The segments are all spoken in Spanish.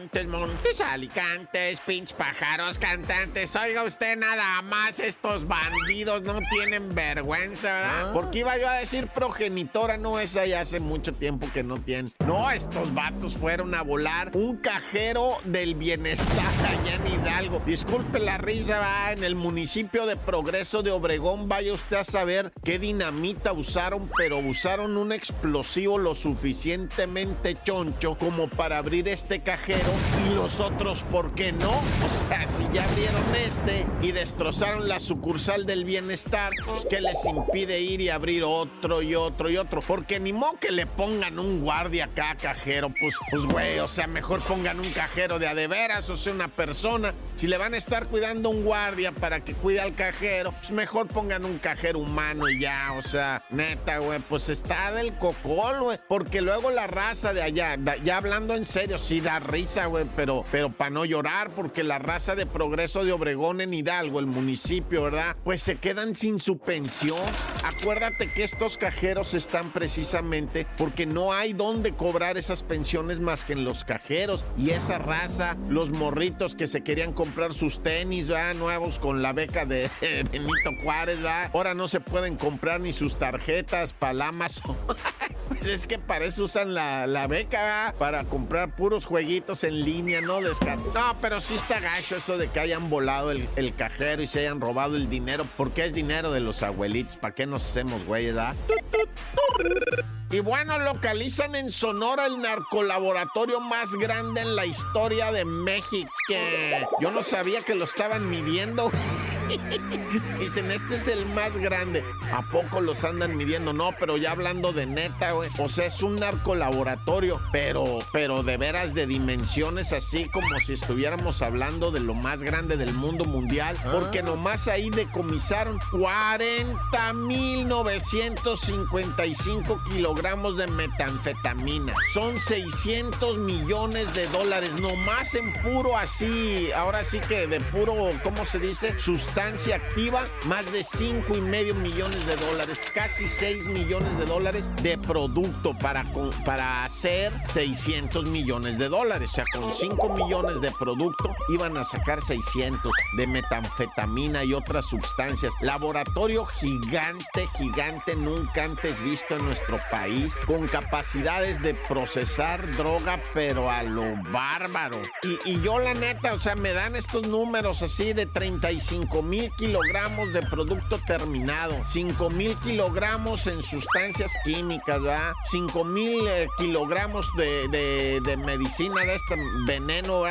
Montes, Montes, Alicantes, pinch pájaros, cantantes. Oiga usted nada más, estos bandidos no tienen vergüenza, ¿verdad? Ah. Porque iba yo a decir progenitora, no, esa ya hace mucho tiempo que no tienen. No, estos vatos fueron a volar un cajero del bienestar allá en Hidalgo. Disculpe la risa, va, en el municipio de Progreso de Obregón, vaya usted a saber qué dinamita usaron, pero usaron un explosivo lo suficientemente choncho como para abrir este cajero y los otros, ¿por qué no? O sea, si ya abrieron este y destrozaron la sucursal del bienestar, pues ¿qué les impide ir y abrir otro y otro y otro? Porque ni modo que le pongan un guardia acá, cajero, pues, pues güey, o sea, mejor pongan un cajero de a de veras, o sea, una persona. Si le van a estar cuidando un guardia para que cuide al cajero, pues mejor pongan un cajero humano y ya, o sea, neta, güey, pues está del cocol, güey, porque luego la raza de allá, ya hablando en serio, sí da risa, güey, pero, pero para no llorar, porque la raza de progreso de Obregón en Hidalgo, el municipio, ¿verdad? Pues se quedan sin su pensión. Acuérdate que estos cajeros están precisamente porque no hay dónde cobrar esas pensiones más que en los cajeros. Y esa raza, los morritos que se querían comprar sus tenis, ¿verdad? Nuevos con la beca de Benito Juárez, ¿verdad? Ahora no se pueden comprar ni sus tarjetas para Amazon. Pues es que para eso usan la, la beca. Para comprar puros jueguitos línea, ¿no? Descar- no, pero sí está gacho eso de que hayan volado el, cajero y se hayan robado el dinero, porque es dinero de los abuelitos. ¿Para qué nos hacemos, güey, verdad? Y bueno, localizan en Sonora el narcolaboratorio más grande en la historia de México. Yo no sabía que lo estaban midiendo. Dicen, este es el más grande. ¿A poco los andan midiendo? No, pero ya hablando de neta, güey. O sea, es un narcolaboratorio, pero, pero de veras de dimensiones así como si estuviéramos hablando de lo más grande del mundo mundial. Porque nomás ahí decomisaron 40.955 kilogramos de metanfetamina. Son 600 millones de dólares, nomás en puro así. Ahora sí que de puro, ¿cómo se dice? Sustancia activa, más de 5 y medio millones de dólares, casi 6 millones de dólares de producto para, para hacer 600 millones de dólares. O sea, con 5 millones de producto iban a sacar 600 de metanfetamina y otras sustancias. Laboratorio gigante, gigante, nunca antes visto en nuestro país, con capacidades de procesar droga, pero a lo bárbaro. Y, y yo la neta, o sea, me dan estos números así de 35 mil kilogramos de producto terminado, 5 mil kilogramos en sustancias químicas, ¿verdad? 5 mil eh, kilogramos de, de- medicina de este veneno.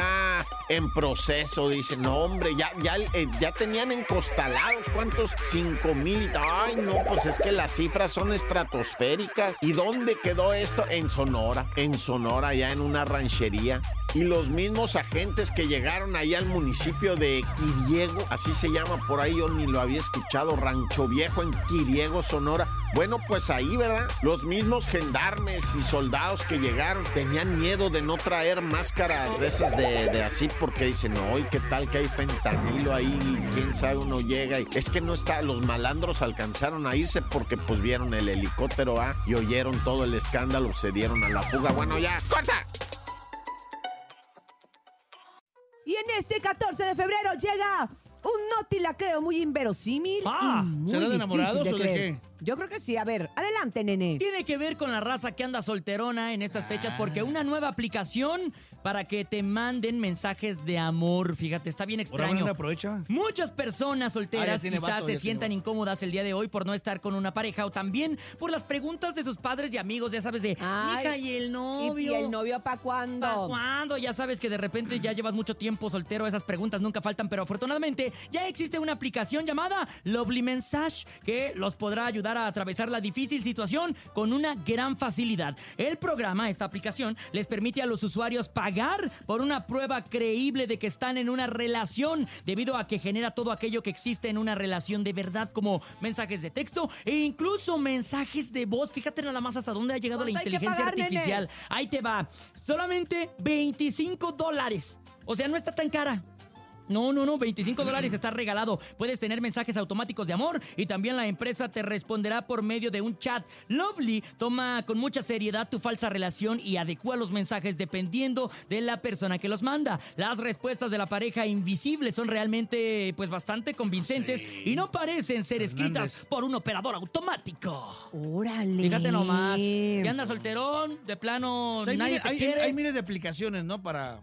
En proceso, dicen, no hombre, ya, ya, eh, ya tenían encostalados, ¿cuántos? 5 mil. Ay, no, pues es que las cifras son estratosféricas. ¿Y dónde quedó esto? En Sonora, en Sonora, ya en una ranchería. Y los mismos agentes que llegaron ahí al municipio de Quiriego, así se llama por ahí, yo ni lo había escuchado, Rancho Viejo en Quiriego, Sonora. Bueno, pues ahí, ¿verdad? Los mismos gendarmes y soldados que llegaron tenían miedo de no traer máscaras de esas de, así porque dicen, no, ¿y qué tal que hay fentanilo ahí? ¿Quién sabe? Uno llega y es que no está, los malandros alcanzaron a irse porque pues vieron el helicóptero, ¿ah? Y oyeron todo el escándalo, se dieron a la fuga. Bueno, ya, corta. En este 14 de febrero llega un noti la creo muy inverosímil. Ah, y muy ¿será de enamorados o de creer. qué? Yo creo que sí. A ver, adelante, nene. Tiene que ver con la raza que anda solterona en estas fechas porque una nueva aplicación para que te manden mensajes de amor. Fíjate, está bien extraño. aprovecha. Muchas personas Ah, solteras ya tiene quizás vato, se ya sientan incómodas el día de hoy por no estar con una pareja o también por las preguntas de sus padres y amigos, ya sabes, de, Ay, mija, ¿y el ¿Y, novio? y el novio para cuándo? ¿Pa' cuándo? Ya sabes que de repente ya llevas mucho tiempo soltero, esas preguntas nunca faltan, pero afortunadamente ya existe una aplicación llamada Lovely Message que los podrá ayudar a atravesar la difícil situación con una gran facilidad. El programa, esta aplicación, les permite a los usuarios pagar por una prueba creíble de que están en una relación, debido a que genera todo aquello que existe en una relación de verdad, como mensajes de texto e incluso mensajes de voz. Fíjate nada más hasta dónde ha llegado la ¿Cuánto hay que inteligencia pagar, nene? artificial. Ahí te va. Solamente 25 dólares. O sea, no está tan cara. No, no, no, 25 dólares está regalado. Puedes tener mensajes automáticos de amor y también la empresa te responderá por medio de un chat. Lovely toma con mucha seriedad tu falsa relación y adecua los mensajes dependiendo de la persona que los manda. Las respuestas de la pareja invisible son realmente pues bastante convincentes y no parecen ser escritas por un operador automático. Órale. Fíjate nomás. Si andas solterón, de plano O sea, hay, nadie te hay- quiere. hay miles de aplicaciones, ¿no? Para.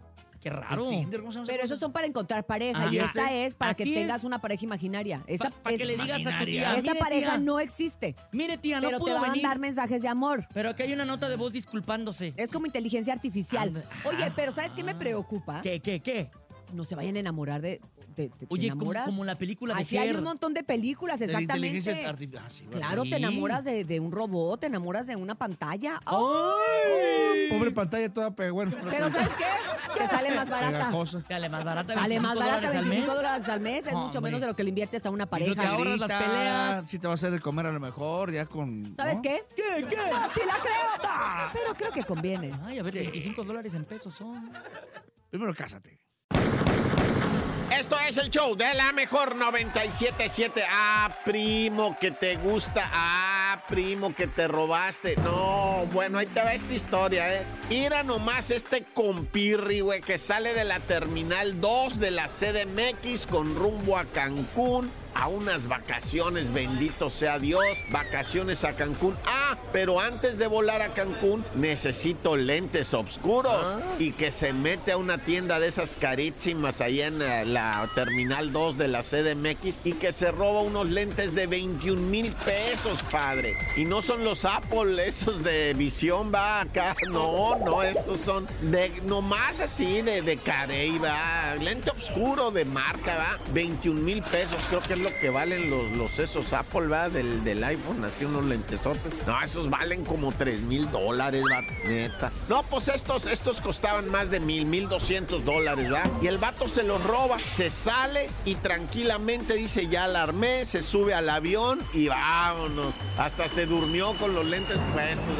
Qué raro. el Tinder, ¿cómo se llama esa Pero esos son para encontrar pareja Ah, y esta es para que tengas una pareja imaginaria. Esa, Para que es- le digas a tu tía. esa "Mire, pareja tía, no existe. Mire, tía, no pero te pudo va a venir. mandar mensajes de amor. Pero aquí hay una nota de voz disculpándose. Es como inteligencia artificial. Oye, ah. pero ¿sabes qué me preocupa? ¿Qué, qué, qué? No se vayan a enamorar de. de- de- ¿te Oye, como, enamoras? como la película de Aquí hay Her. un montón de películas, De la exactamente. inteligencia artificial. Ah. Claro, Sí. te enamoras de, de un robot, te enamoras de una pantalla. ¡Ay! Pobre pantalla toda pe- bueno. Pero ¿sabes qué? Te sale más barata. pegajosa. Sale más barata. Sale más 25 barata, dólares al 25 mes. dólares al mes. Es mucho Hombre. menos de lo que le inviertes a una Y no pareja. te ahorras las peleas. Sí te va a hacer de comer a lo mejor, ya con... ¿Sabes ¿no? qué? ¿Qué, qué? No, te la creo. Pero creo que conviene. Ay, a ver, 25 dólares en pesos son. Primero cásate. Esto es el show de la mejor 977. Ah, primo, que te gusta. Ah, primo, que te robaste. No, bueno, ahí te va esta historia, ¿eh? Mira nomás este compirri, güey, que sale de la terminal 2 de la CDMX con rumbo a Cancún. A unas vacaciones, bendito sea Dios. Vacaciones a Cancún. Ah, pero antes de volar a Cancún, necesito lentes oscuros. Y que se mete a una tienda de esas carísimas ahí en eh, la terminal 2 de la CDMX y que se roba unos lentes de 21 mil pesos, padre. Y no son los Apple, esos de visión, va acá. No, no, estos son de nomás así, de, de carey, va. Lente oscuro de marca, va. 21 mil pesos, creo que es lo que valen los, los esos Apple, va, del, del iPhone, así unos lentesotes. No, esos valen como 3 mil dólares, va, neta. No, pues estos, estos costaban más de mil, mil doscientos dólares, va. Y el vato se los roba, se sale y tranquilamente dice, ya la armé, se sube al avión y vámonos. Hasta se durmió con los lentes puestos.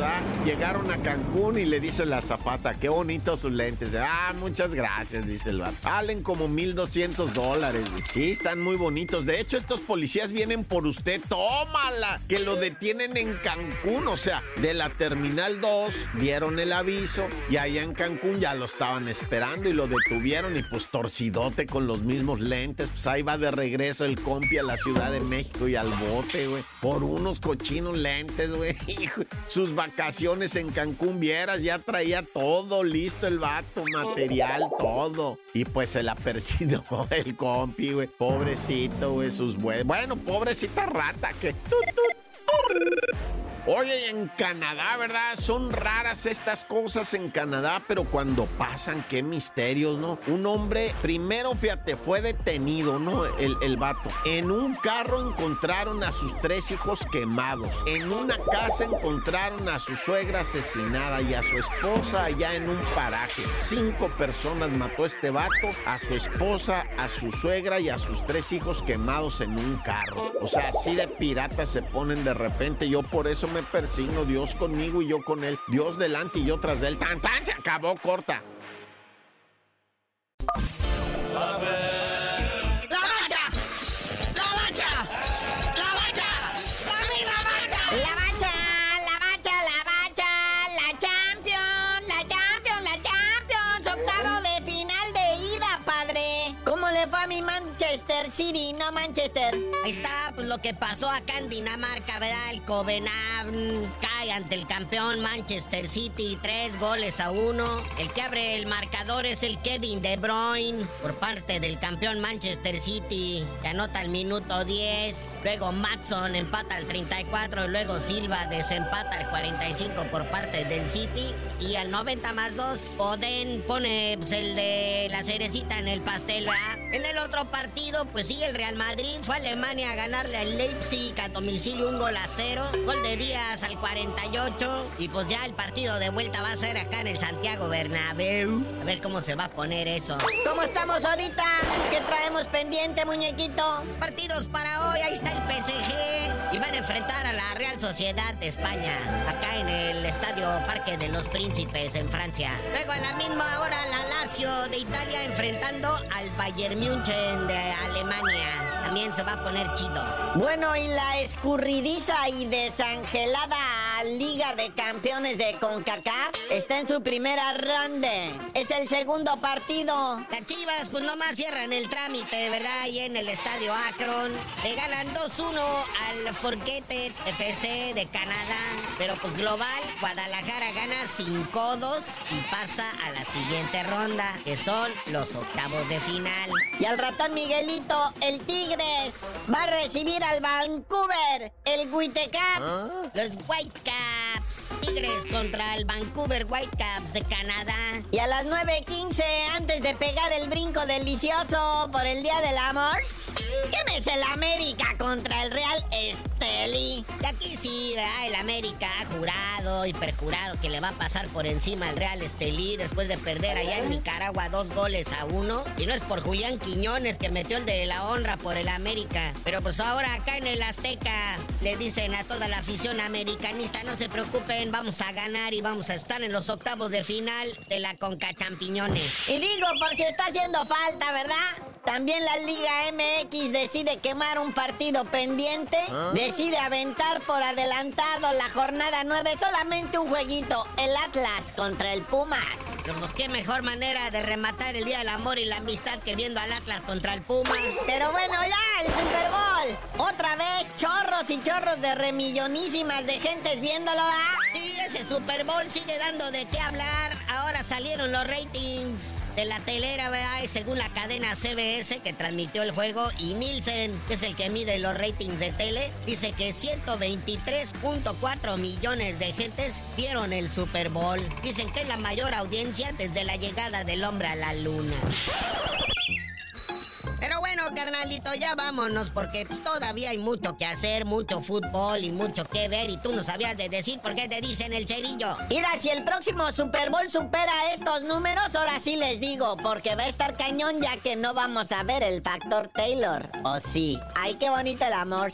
Llegaron a Cancún y le dice la zapata, qué bonitos sus lentes. Ah, muchas gracias, dice el vato. Valen como 1200 dólares. güey. Sí, están muy bonitos. De hecho, estos policías vienen por usted. Tómala, que lo detienen en Cancún. O sea, de la Terminal 2 dieron el aviso y allá en Cancún ya lo estaban esperando y lo detuvieron y pues torcidote con los mismos lentes. Pues ahí va de regreso el compi a la Ciudad de México y al bote, güey. Por unos cochinos lentes, güey. Sus vacaciones en Cancún, vieras, ya traía todo listo el vato, material, todo. Y pues se la persiguió el compi, güey. Pobrecito, güey, sus güey. Bueno, pobrecita rata que... Oye, en Canadá, ¿verdad? Son raras estas cosas en Canadá, pero cuando pasan, qué misterios, ¿no? Un hombre, primero, fíjate, fue detenido, ¿no? El, el vato. En un carro encontraron a sus tres hijos quemados. En una casa encontraron a su suegra asesinada y a su esposa allá en un paraje. Cinco personas mató este vato, a su esposa, a su suegra y a sus tres hijos quemados en un carro. O sea, así de piratas se ponen de repente. Yo por eso me persigno. Dios conmigo y yo con él. Dios delante y yo tras de él. ¡Tan, tan! Se acabó corta. Gana Manchester. Ahí está pues, lo que pasó acá en Dinamarca, ¿verdad? El Copenhagen cae ante el campeón Manchester City, tres goles a uno. El que abre el marcador es el Kevin De Bruyne por parte del campeón Manchester City, que anota al minuto 10. Luego Matson empata al 34 y luego Silva desempata al 45 por parte del City. Y al 90 más 2, Oden pone pues, el de la cerecita en el pastel. En el otro partido, pues sí, el Real Madrid fue a Alemania a ganarle al Leipzig a domicilio un gol a cero. Gol de Díaz al 48. Y pues ya el partido de vuelta va a ser acá en el Santiago Bernabéu. A ver cómo se va a poner eso. ¿Cómo estamos ahorita? ¿Qué traemos pendiente, muñequito? Partidos para hoy, ahí está el PSG. Y van a enfrentar a la Real Sociedad de España. Acá en el Estadio Parque de los Príncipes en Francia. Luego a la misma hora la Lazio de Italia enfrentando al Bayern München de Alemania. También se va a poner chido. Bueno, y la escurridiza y desangelada Liga de Campeones de CONCACAF está en su primera ronda. Es el segundo partido. Las Chivas, pues nomás cierran el trámite, ¿verdad? Ahí en el estadio Akron. Le ganan 2-1 al Forquete FC de Canadá. Pero pues global, Guadalajara gana 5-2 y pasa a la siguiente ronda, que son los octavos de final. Y al ratón Miguelito, el Tigres, va a recibir al Vancouver, el Whitecaps, los Tigres contra el Vancouver Whitecaps de Canadá. Y a las 9.15, antes de pegar el brinco delicioso por el Día del Amor, ¿quién es el América contra el Real Esteli? Y aquí sí. El América ha jurado y perjurado que le va a pasar por encima al Real Estelí después de perder allá en Nicaragua dos goles a uno. Y no es por Julián Quiñones que metió el de la honra por el América. Pero pues ahora acá en el Azteca le dicen a toda la afición americanista, no se preocupen, vamos a ganar y vamos a estar en los octavos de final de la Conca Champiñones. Y digo, por si está haciendo falta, ¿verdad? También la Liga MX decide quemar un partido pendiente, decide aventar por adelantado la jornada 9, solamente un jueguito, el Atlas contra el Pumas. Pues qué mejor manera de rematar el Día del Amor y la Amistad que viendo al Atlas contra el Pumas. Pero bueno, ya, el Super Bowl. Otra vez, chorros y chorros de remillonísimas de gentes viéndolo, ¿ah? Y ese Super Bowl sigue dando de qué hablar. Ahora salieron los ratings de la telera, ¿verdad? Según la cadena CBS que transmitió el juego y Nielsen, que es el que mide los ratings de tele, dice que 123.4 millones de gentes vieron el Super Bowl. Dicen que es la mayor audiencia desde la llegada del hombre a la luna. Carnalito, ya vámonos porque pues, todavía hay mucho que hacer, mucho fútbol y mucho que ver y tú no sabías de decir por qué te dicen el cerillo. Mira, si el próximo Super Bowl supera estos números, ahora sí les digo, porque va a estar cañón ya que no vamos a ver el factor Taylor. ¿O sí? Ay, qué bonito el amor.